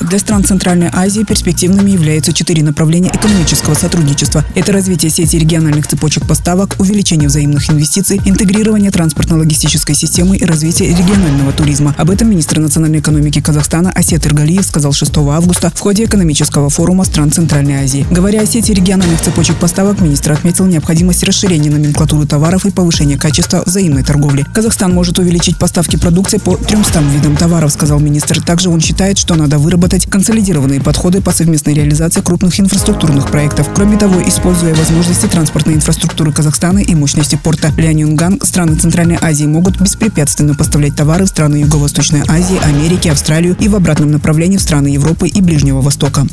Для стран Центральной Азии перспективными являются четыре направления экономического сотрудничества. Это развитие сети региональных цепочек поставок, увеличение взаимных инвестиций, интегрирование транспортно-логистической системы и развитие регионального туризма. Об этом министр национальной экономики Казахстана Асет Иргалиев сказал 6 августа в ходе экономического форума стран Центральной Азии. Говоря о сети региональных цепочек поставок, министр отметил необходимость расширения номенклатуры товаров и повышения качества взаимной торговли. Казахстан может увеличить поставки продукции по 300 видам товаров, сказал министр. Также он считает, что надо выработать консолидированные подходы по совместной реализации крупных инфраструктурных проектов. Кроме того, используя возможности транспортной инфраструктуры Казахстана и мощности порта Ляньюнган, страны Центральной Азии могут беспрепятственно поставлять товары в страны Юго-Восточной Азии, Америки, Австралию и в обратном направлении в страны Европы и Ближнего Востока.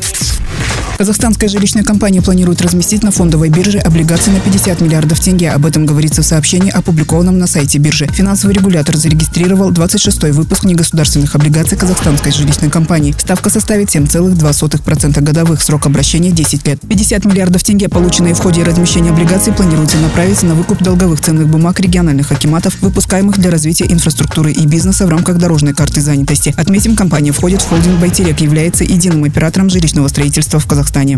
Казахстанская жилищная компания планирует разместить на фондовой бирже облигации на 50 миллиардов тенге. Об этом говорится в сообщении, опубликованном на сайте биржи. Финансовый регулятор зарегистрировал 26-й выпуск негосударственных облигаций казахстанской жилищной компании. Ставка составит 7,2% годовых, срок обращения 10 лет. 50 миллиардов тенге, полученные в ходе размещения облигаций, планируется направить на выкуп долговых ценных бумаг региональных акиматов, выпускаемых для развития инфраструктуры и бизнеса в рамках дорожной карты занятости. Отметим, компания входит в холдинг «Байтерек», является единым оператором жилищного строительства в Казахстане. Казахстане.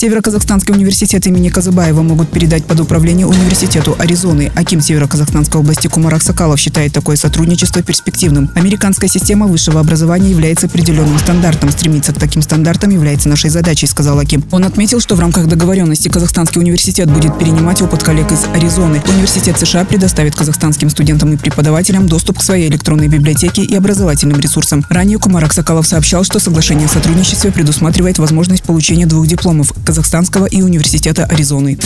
Северо-Казахстанский университет имени Казыбаева могут передать под управление университету Аризоны. Аким Северо-Казахстанской области Кумарак Сакалов считает такое сотрудничество перспективным. Американская система высшего образования является определенным стандартом. Стремиться к таким стандартам является нашей задачей, сказал Аким. Он отметил, что в рамках договоренности Казахстанский университет будет перенимать опыт коллег из Аризоны. Университет США предоставит казахстанским студентам и преподавателям доступ к своей электронной библиотеке и образовательным ресурсам. Ранее Кумарак Сакалов сообщал, что соглашение о сотрудничестве предусматривает возможность получения двух дипломов Казахстанского и Университета Аризоны.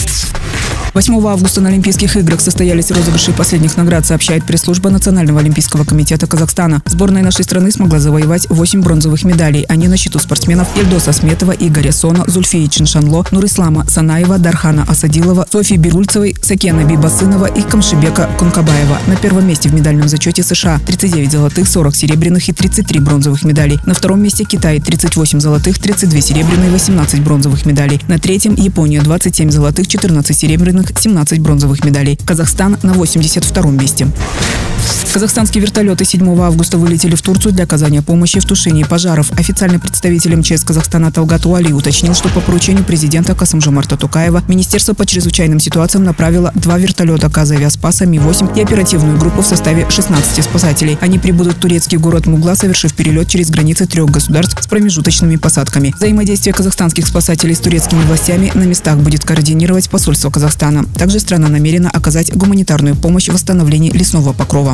8 августа на Олимпийских играх состоялись розыгрыши последних наград, сообщает пресс-служба Национального олимпийского комитета Казахстана. Сборная нашей страны смогла завоевать 8 бронзовых медалей. Они на счету спортсменов Ильдоса Сметова, Игоря Сона, Зульфии Чиншанло, Нурислама Санаева, Дархана Асадилова, Софии Бирульцевой, Сакена Бибасынова и Камшибека Кункабаева. На первом месте в медальном зачете США 39 золотых, 40 серебряных и 33 бронзовых медалей. На втором месте Китай 38 золотых, 32 серебряные, 18 бронзовых медалей. На третьем Япония 27 золотых, 14 серебряных, золотых, 17 бронзовых медалей. Казахстан на 82 месте. Казахстанские вертолеты 7 августа вылетели в Турцию для оказания помощи в тушении пожаров. Официальный представитель МЧС Казахстана Талгат Уали уточнил, что по поручению президента Касымжумарта Тукаева Министерство по чрезвычайным ситуациям направило два вертолета Казавиаспаса Ми-8 и оперативную группу в составе 16 спасателей. Они прибудут в турецкий город Мугла, совершив перелет через границы трех государств с промежуточными посадками. Взаимодействие казахстанских спасателей с турецкими властями на местах будет координировать посольство Казахстана. Также страна намерена оказать гуманитарную помощь в восстановлении лесного покрова.